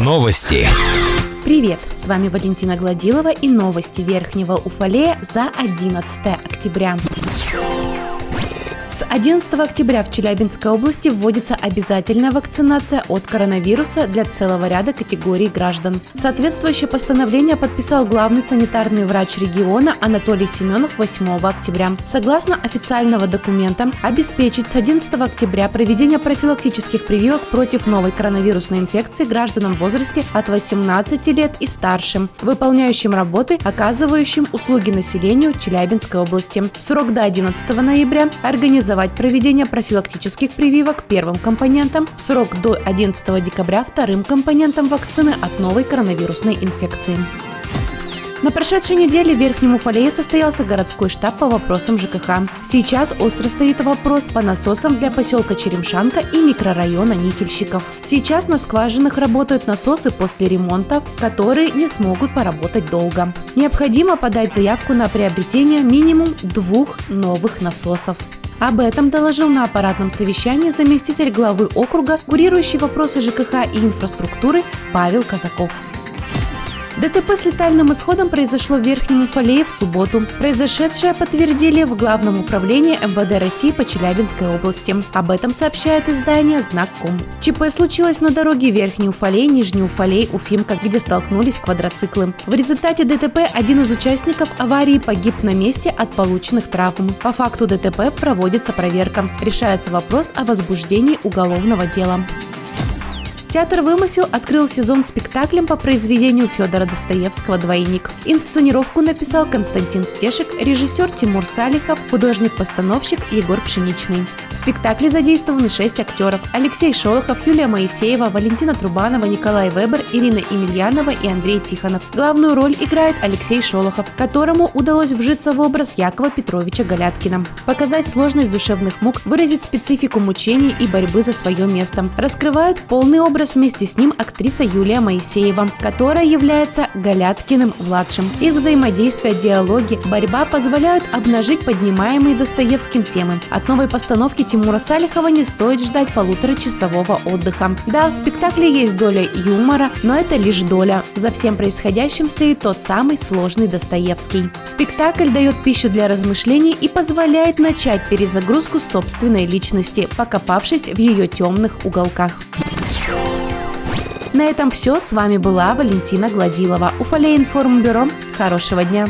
Новости. Привет! С вами Валентина Гладилова и новости Верхнего Уфалея за 11 октября. С 11 октября в Челябинской области вводится обязательная вакцинация от коронавируса для целого ряда категорий граждан. Соответствующее постановление подписал главный санитарный врач региона Анатолий Семенов 8 октября. Согласно официального документа, обеспечить с 11 октября проведение профилактических прививок против новой коронавирусной инфекции гражданам в возрасте от 18 лет и старшим, выполняющим работы, оказывающим услуги населению Челябинской области. В срок до 11 ноября организовать организовать проведение профилактических прививок первым компонентом в срок до 11 декабря вторым компонентом вакцины от новой коронавирусной инфекции. На прошедшей неделе в Верхнем Уфалее состоялся городской штаб по вопросам ЖКХ. Сейчас остро стоит вопрос по насосам для поселка Черемшанка и микрорайона Нительщиков. Сейчас на скважинах работают насосы после ремонта, которые не смогут поработать долго. Необходимо подать заявку на приобретение минимум двух новых насосов. Об этом доложил на аппаратном совещании заместитель главы округа, курирующий вопросы ЖКХ и инфраструктуры Павел Казаков. ДТП с летальным исходом произошло в Верхнем Уфалее в субботу. Произошедшее подтвердили в Главном управлении МВД России по Челябинской области. Об этом сообщает издание «Знак.ком». ЧП случилось на дороге Верхний Уфалей, Нижний Уфалей, Уфимка, где столкнулись квадроциклы. В результате ДТП один из участников аварии погиб на месте от полученных травм. По факту ДТП проводится проверка. Решается вопрос о возбуждении уголовного дела. Театр «Вымысел» открыл сезон спектаклем по произведению Федора Достоевского «Двойник». Инсценировку написал Константин Стешек, режиссер Тимур Салихов, художник-постановщик Егор Пшеничный. В спектакле задействованы шесть актеров – Алексей Шолохов, Юлия Моисеева, Валентина Трубанова, Николай Вебер, Ирина Емельянова и Андрей Тихонов. Главную роль играет Алексей Шолохов, которому удалось вжиться в образ Якова Петровича Галяткина. Показать сложность душевных мук, выразить специфику мучений и борьбы за свое место. Раскрывают полный образ вместе с ним актриса Юлия Моисеева, которая является Галяткиным-младшим. Их взаимодействие, диалоги, борьба позволяют обнажить поднимаемые Достоевским темы. От новой постановки Тимура Салихова не стоит ждать полуторачасового отдыха. Да, в спектакле есть доля юмора, но это лишь доля. За всем происходящим стоит тот самый сложный Достоевский. Спектакль дает пищу для размышлений и позволяет начать перезагрузку собственной личности, покопавшись в ее темных уголках. На этом все. С вами была Валентина Гладилова. Уфалей информбюро. Хорошего дня.